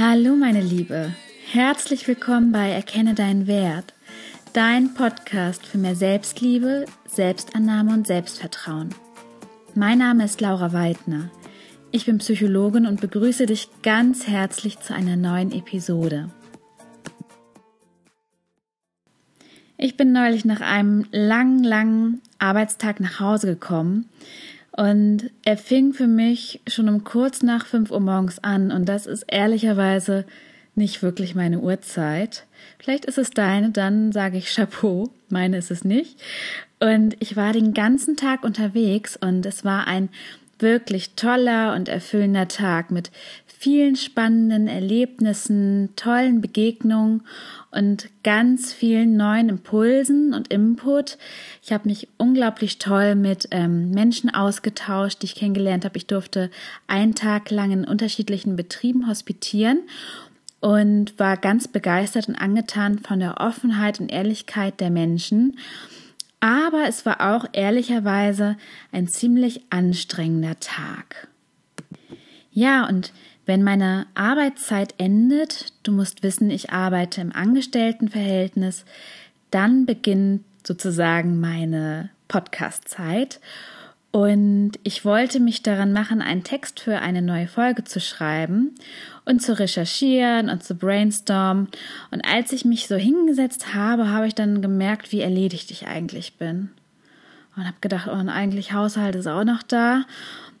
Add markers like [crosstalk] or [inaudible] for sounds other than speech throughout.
Hallo meine Liebe, herzlich willkommen bei Erkenne deinen Wert, dein Podcast für mehr Selbstliebe, Selbstannahme und Selbstvertrauen. Mein Name ist Laura Weidner. Ich bin Psychologin und begrüße dich ganz herzlich zu einer neuen Episode. Ich bin neulich nach einem langen, langen Arbeitstag nach Hause gekommen und er fing für mich schon um kurz nach 5 Uhr morgens an und das ist ehrlicherweise nicht wirklich meine Uhrzeit. Vielleicht ist es deine, dann sage ich Chapeau, meine ist es nicht. Und ich war den ganzen Tag unterwegs und es war ein wirklich toller und erfüllender Tag mit vielen spannenden Erlebnissen, tollen Begegnungen und ganz vielen neuen Impulsen und Input. Ich habe mich unglaublich toll mit ähm, Menschen ausgetauscht, die ich kennengelernt habe. Ich durfte einen Tag lang in unterschiedlichen Betrieben hospitieren und war ganz begeistert und angetan von der Offenheit und Ehrlichkeit der Menschen. Aber es war auch ehrlicherweise ein ziemlich anstrengender Tag. Ja, und wenn meine Arbeitszeit endet, du musst wissen, ich arbeite im Angestelltenverhältnis, dann beginnt sozusagen meine Podcastzeit. Und ich wollte mich daran machen, einen Text für eine neue Folge zu schreiben und zu recherchieren und zu brainstormen. Und als ich mich so hingesetzt habe, habe ich dann gemerkt, wie erledigt ich eigentlich bin. Und habe gedacht, oh, und eigentlich Haushalt ist auch noch da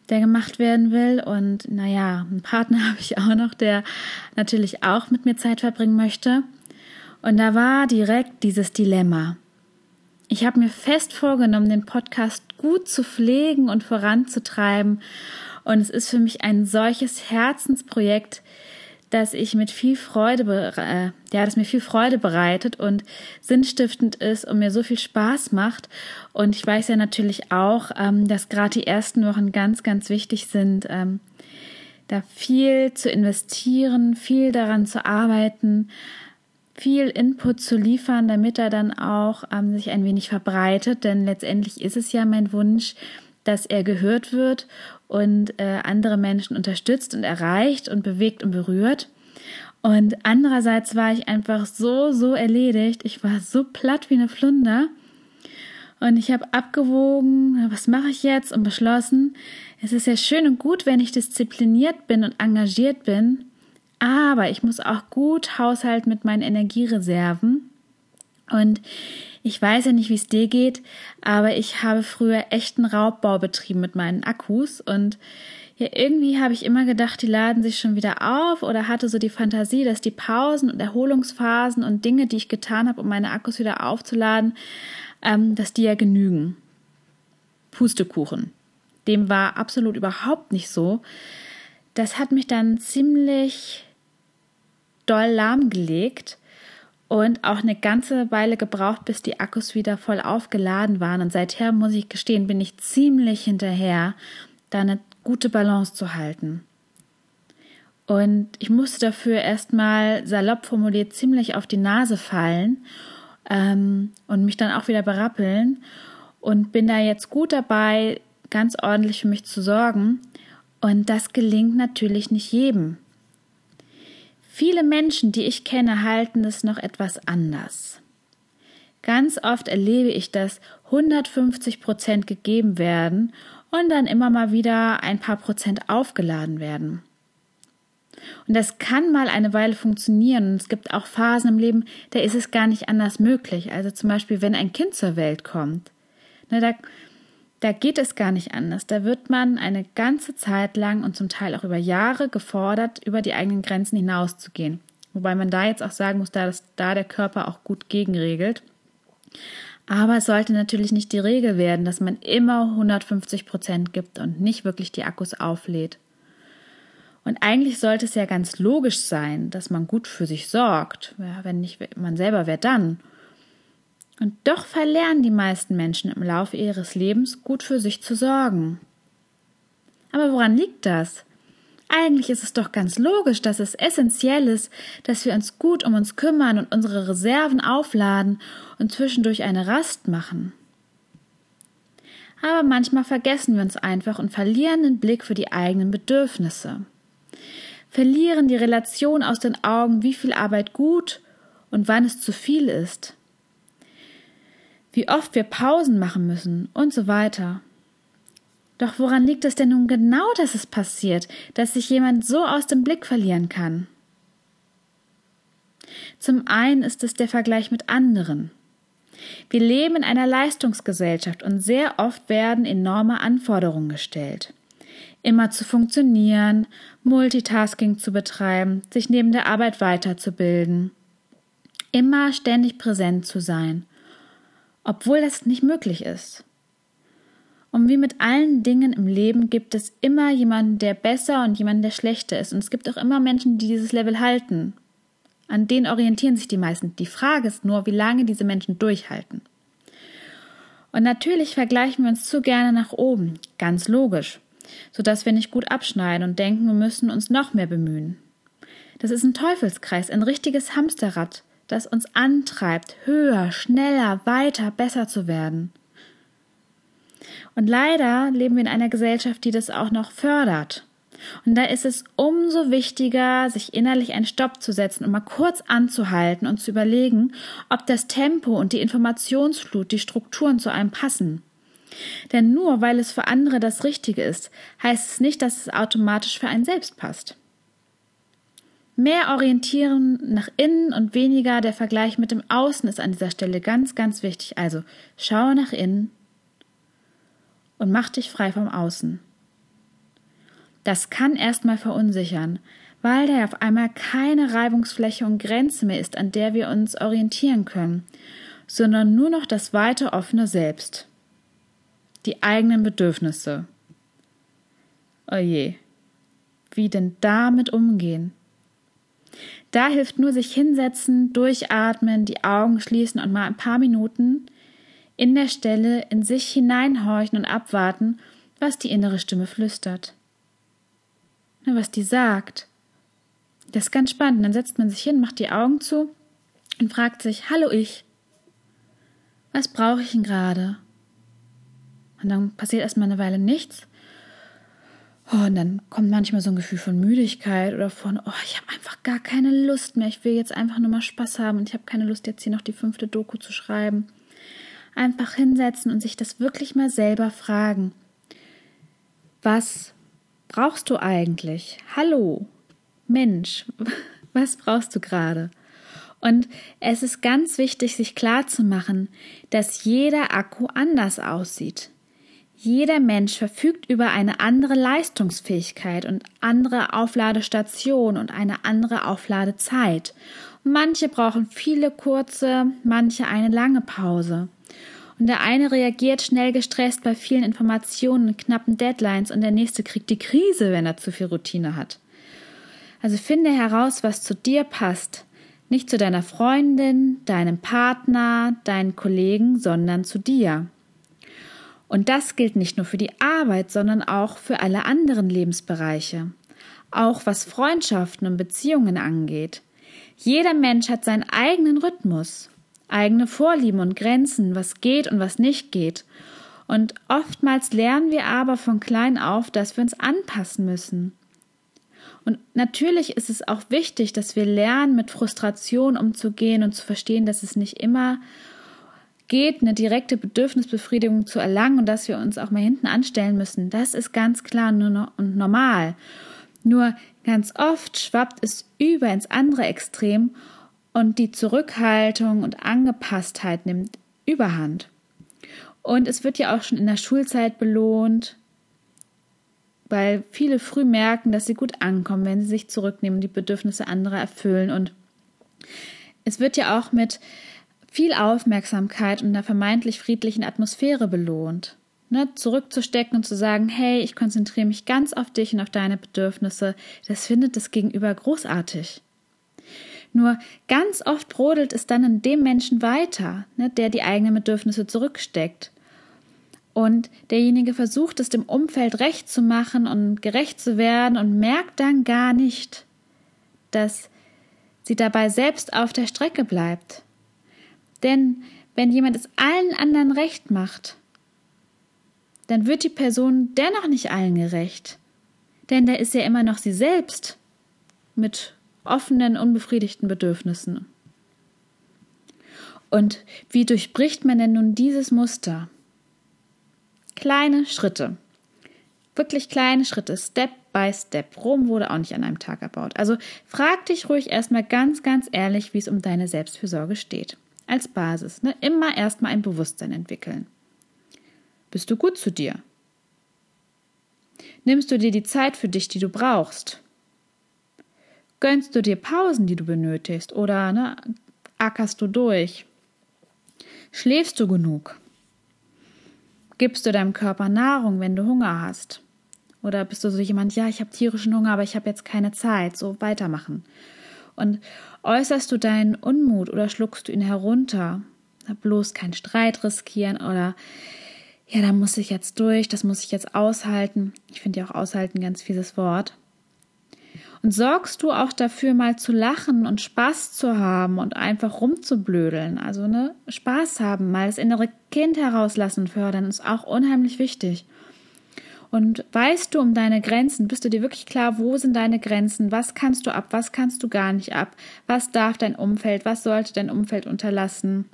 der gemacht werden will. Und naja, einen Partner [laughs] habe ich auch noch, der natürlich auch mit mir Zeit verbringen möchte. Und da war direkt dieses Dilemma. Ich habe mir fest vorgenommen, den Podcast gut zu pflegen und voranzutreiben. Und es ist für mich ein solches Herzensprojekt, dass ich mit viel Freude, äh, ja, das mir viel Freude bereitet und sinnstiftend ist und mir so viel Spaß macht. Und ich weiß ja natürlich auch, ähm, dass gerade die ersten Wochen ganz, ganz wichtig sind, ähm, da viel zu investieren, viel daran zu arbeiten, viel Input zu liefern, damit er dann auch ähm, sich ein wenig verbreitet. Denn letztendlich ist es ja mein Wunsch, dass er gehört wird und äh, andere Menschen unterstützt und erreicht und bewegt und berührt. Und andererseits war ich einfach so, so erledigt. Ich war so platt wie eine Flunder. Und ich habe abgewogen, was mache ich jetzt und beschlossen, es ist ja schön und gut, wenn ich diszipliniert bin und engagiert bin, aber ich muss auch gut haushalten mit meinen Energiereserven. Und ich weiß ja nicht, wie es dir geht, aber ich habe früher echten Raubbau betrieben mit meinen Akkus und ja, irgendwie habe ich immer gedacht, die laden sich schon wieder auf oder hatte so die Fantasie, dass die Pausen und Erholungsphasen und Dinge, die ich getan habe, um meine Akkus wieder aufzuladen, ähm, dass die ja genügen. Pustekuchen. Dem war absolut überhaupt nicht so. Das hat mich dann ziemlich doll lahmgelegt und auch eine ganze Weile gebraucht, bis die Akkus wieder voll aufgeladen waren. Und seither muss ich gestehen, bin ich ziemlich hinterher, da eine gute Balance zu halten. Und ich musste dafür erstmal salopp formuliert ziemlich auf die Nase fallen ähm, und mich dann auch wieder berappeln und bin da jetzt gut dabei, ganz ordentlich für mich zu sorgen. Und das gelingt natürlich nicht jedem. Viele Menschen, die ich kenne, halten es noch etwas anders. Ganz oft erlebe ich, dass 150 Prozent gegeben werden und dann immer mal wieder ein paar Prozent aufgeladen werden. Und das kann mal eine Weile funktionieren. Und es gibt auch Phasen im Leben, da ist es gar nicht anders möglich. Also zum Beispiel, wenn ein Kind zur Welt kommt. Ne, da da geht es gar nicht anders. Da wird man eine ganze Zeit lang und zum Teil auch über Jahre gefordert, über die eigenen Grenzen hinauszugehen. Wobei man da jetzt auch sagen muss, dass da der Körper auch gut gegenregelt. Aber es sollte natürlich nicht die Regel werden, dass man immer 150 Prozent gibt und nicht wirklich die Akkus auflädt. Und eigentlich sollte es ja ganz logisch sein, dass man gut für sich sorgt. Ja, wenn nicht man selber, wer dann? Und doch verlernen die meisten Menschen im Laufe ihres Lebens gut für sich zu sorgen. Aber woran liegt das? Eigentlich ist es doch ganz logisch, dass es essentiell ist, dass wir uns gut um uns kümmern und unsere Reserven aufladen und zwischendurch eine Rast machen. Aber manchmal vergessen wir uns einfach und verlieren den Blick für die eigenen Bedürfnisse. verlieren die Relation aus den Augen, wie viel Arbeit gut und wann es zu viel ist, wie oft wir Pausen machen müssen und so weiter. Doch woran liegt es denn nun genau, dass es passiert, dass sich jemand so aus dem Blick verlieren kann? Zum einen ist es der Vergleich mit anderen. Wir leben in einer Leistungsgesellschaft und sehr oft werden enorme Anforderungen gestellt. Immer zu funktionieren, Multitasking zu betreiben, sich neben der Arbeit weiterzubilden. Immer ständig präsent zu sein, obwohl das nicht möglich ist. Und wie mit allen Dingen im Leben gibt es immer jemanden, der besser und jemanden, der schlechter ist. Und es gibt auch immer Menschen, die dieses Level halten. An denen orientieren sich die meisten. Die Frage ist nur, wie lange diese Menschen durchhalten. Und natürlich vergleichen wir uns zu gerne nach oben, ganz logisch, sodass wir nicht gut abschneiden und denken, wir müssen uns noch mehr bemühen. Das ist ein Teufelskreis, ein richtiges Hamsterrad, das uns antreibt, höher, schneller, weiter, besser zu werden. Und leider leben wir in einer Gesellschaft, die das auch noch fördert. Und da ist es umso wichtiger, sich innerlich einen Stopp zu setzen und mal kurz anzuhalten und zu überlegen, ob das Tempo und die Informationsflut, die Strukturen zu einem passen. Denn nur weil es für andere das Richtige ist, heißt es nicht, dass es automatisch für einen selbst passt. Mehr orientieren nach innen und weniger der Vergleich mit dem Außen ist an dieser Stelle ganz, ganz wichtig. Also schaue nach innen und mach dich frei vom Außen. Das kann erstmal verunsichern, weil da auf einmal keine Reibungsfläche und Grenze mehr ist, an der wir uns orientieren können, sondern nur noch das weite offene Selbst. Die eigenen Bedürfnisse. Oje, wie denn damit umgehen? Da hilft nur sich hinsetzen, durchatmen, die Augen schließen und mal ein paar Minuten in der Stelle in sich hineinhorchen und abwarten, was die innere Stimme flüstert ne, was die sagt. Das ist ganz spannend. Dann setzt man sich hin, macht die Augen zu und fragt sich, hallo ich, was brauche ich denn gerade? Und dann passiert erstmal eine Weile nichts. Oh, und dann kommt manchmal so ein Gefühl von Müdigkeit oder von, oh, ich habe einfach gar keine Lust mehr. Ich will jetzt einfach nur mal Spaß haben und ich habe keine Lust, jetzt hier noch die fünfte Doku zu schreiben. Einfach hinsetzen und sich das wirklich mal selber fragen. Was brauchst du eigentlich? Hallo, Mensch, [laughs] was brauchst du gerade? Und es ist ganz wichtig, sich klarzumachen, dass jeder Akku anders aussieht. Jeder Mensch verfügt über eine andere Leistungsfähigkeit und andere Aufladestation und eine andere Aufladezeit. Manche brauchen viele kurze, manche eine lange Pause. Und der eine reagiert schnell gestresst bei vielen Informationen knappen Deadlines und der nächste kriegt die Krise, wenn er zu viel Routine hat. Also finde heraus, was zu dir passt. Nicht zu deiner Freundin, deinem Partner, deinen Kollegen, sondern zu dir. Und das gilt nicht nur für die Arbeit, sondern auch für alle anderen Lebensbereiche. Auch was Freundschaften und Beziehungen angeht. Jeder Mensch hat seinen eigenen Rhythmus eigene Vorlieben und Grenzen, was geht und was nicht geht. Und oftmals lernen wir aber von klein auf, dass wir uns anpassen müssen. Und natürlich ist es auch wichtig, dass wir lernen, mit Frustration umzugehen und zu verstehen, dass es nicht immer geht, eine direkte Bedürfnisbefriedigung zu erlangen und dass wir uns auch mal hinten anstellen müssen. Das ist ganz klar und normal. Nur ganz oft schwappt es über ins andere Extrem und die Zurückhaltung und Angepasstheit nimmt überhand. Und es wird ja auch schon in der Schulzeit belohnt, weil viele früh merken, dass sie gut ankommen, wenn sie sich zurücknehmen, die Bedürfnisse anderer erfüllen. Und es wird ja auch mit viel Aufmerksamkeit und einer vermeintlich friedlichen Atmosphäre belohnt. Ne, zurückzustecken und zu sagen, hey, ich konzentriere mich ganz auf dich und auf deine Bedürfnisse, das findet das Gegenüber großartig. Nur ganz oft brodelt es dann in dem Menschen weiter, ne, der die eigenen Bedürfnisse zurücksteckt. Und derjenige versucht es dem Umfeld recht zu machen und gerecht zu werden und merkt dann gar nicht, dass sie dabei selbst auf der Strecke bleibt. Denn wenn jemand es allen anderen recht macht, dann wird die Person dennoch nicht allen gerecht. Denn da ist ja immer noch sie selbst mit offenen, unbefriedigten Bedürfnissen. Und wie durchbricht man denn nun dieses Muster? Kleine Schritte. Wirklich kleine Schritte, Step by Step. Rom wurde auch nicht an einem Tag erbaut. Also frag dich ruhig erstmal ganz, ganz ehrlich, wie es um deine Selbstfürsorge steht. Als Basis. Ne? Immer erstmal ein Bewusstsein entwickeln. Bist du gut zu dir? Nimmst du dir die Zeit für dich, die du brauchst? Gönnst du dir Pausen, die du benötigst? Oder ne, ackerst du durch? Schläfst du genug? Gibst du deinem Körper Nahrung, wenn du Hunger hast? Oder bist du so jemand, ja, ich habe tierischen Hunger, aber ich habe jetzt keine Zeit, so weitermachen. Und äußerst du deinen Unmut oder schluckst du ihn herunter? Bloß keinen Streit riskieren oder ja, da muss ich jetzt durch, das muss ich jetzt aushalten. Ich finde ja auch aushalten ganz fieses Wort. Und sorgst du auch dafür, mal zu lachen und Spaß zu haben und einfach rumzublödeln? Also, ne, Spaß haben, mal das innere Kind herauslassen fördern, ist auch unheimlich wichtig. Und weißt du um deine Grenzen? Bist du dir wirklich klar, wo sind deine Grenzen? Was kannst du ab? Was kannst du gar nicht ab? Was darf dein Umfeld? Was sollte dein Umfeld unterlassen?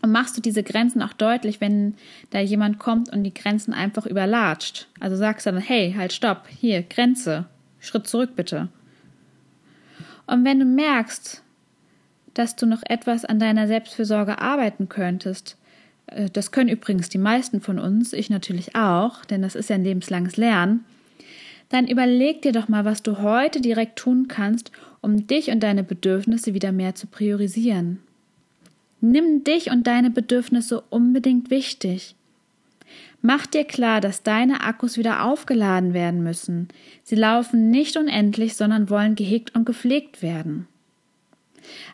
Und machst du diese Grenzen auch deutlich, wenn da jemand kommt und die Grenzen einfach überlatscht? Also sagst du dann, hey, halt, stopp, hier, Grenze, Schritt zurück bitte. Und wenn du merkst, dass du noch etwas an deiner Selbstfürsorge arbeiten könntest, das können übrigens die meisten von uns, ich natürlich auch, denn das ist ja ein lebenslanges Lernen, dann überleg dir doch mal, was du heute direkt tun kannst, um dich und deine Bedürfnisse wieder mehr zu priorisieren. Nimm dich und deine Bedürfnisse unbedingt wichtig. Mach dir klar, dass deine Akkus wieder aufgeladen werden müssen. Sie laufen nicht unendlich, sondern wollen gehegt und gepflegt werden.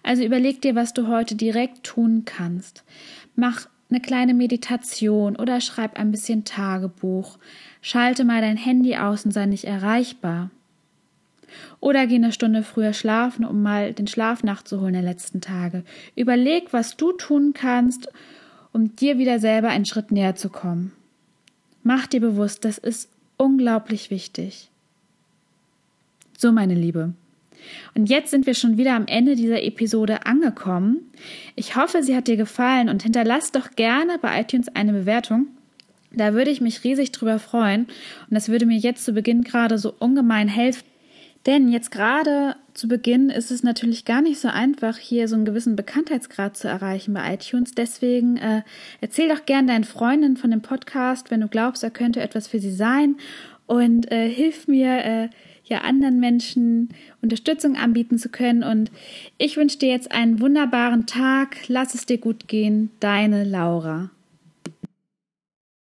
Also überleg dir, was du heute direkt tun kannst. Mach eine kleine Meditation oder schreib ein bisschen Tagebuch. Schalte mal dein Handy aus und sei nicht erreichbar. Oder geh eine Stunde früher schlafen, um mal den Schlaf nachzuholen der letzten Tage. Überleg, was du tun kannst, um dir wieder selber einen Schritt näher zu kommen. Mach dir bewusst, das ist unglaublich wichtig. So, meine Liebe. Und jetzt sind wir schon wieder am Ende dieser Episode angekommen. Ich hoffe, sie hat dir gefallen und hinterlass doch gerne bei iTunes eine Bewertung. Da würde ich mich riesig drüber freuen und das würde mir jetzt zu Beginn gerade so ungemein helfen. Denn jetzt gerade zu Beginn ist es natürlich gar nicht so einfach, hier so einen gewissen Bekanntheitsgrad zu erreichen bei iTunes. Deswegen äh, erzähl doch gern deinen Freundinnen von dem Podcast, wenn du glaubst, er könnte etwas für sie sein. Und äh, hilf mir, äh, ja anderen Menschen Unterstützung anbieten zu können. Und ich wünsche dir jetzt einen wunderbaren Tag. Lass es dir gut gehen. Deine Laura.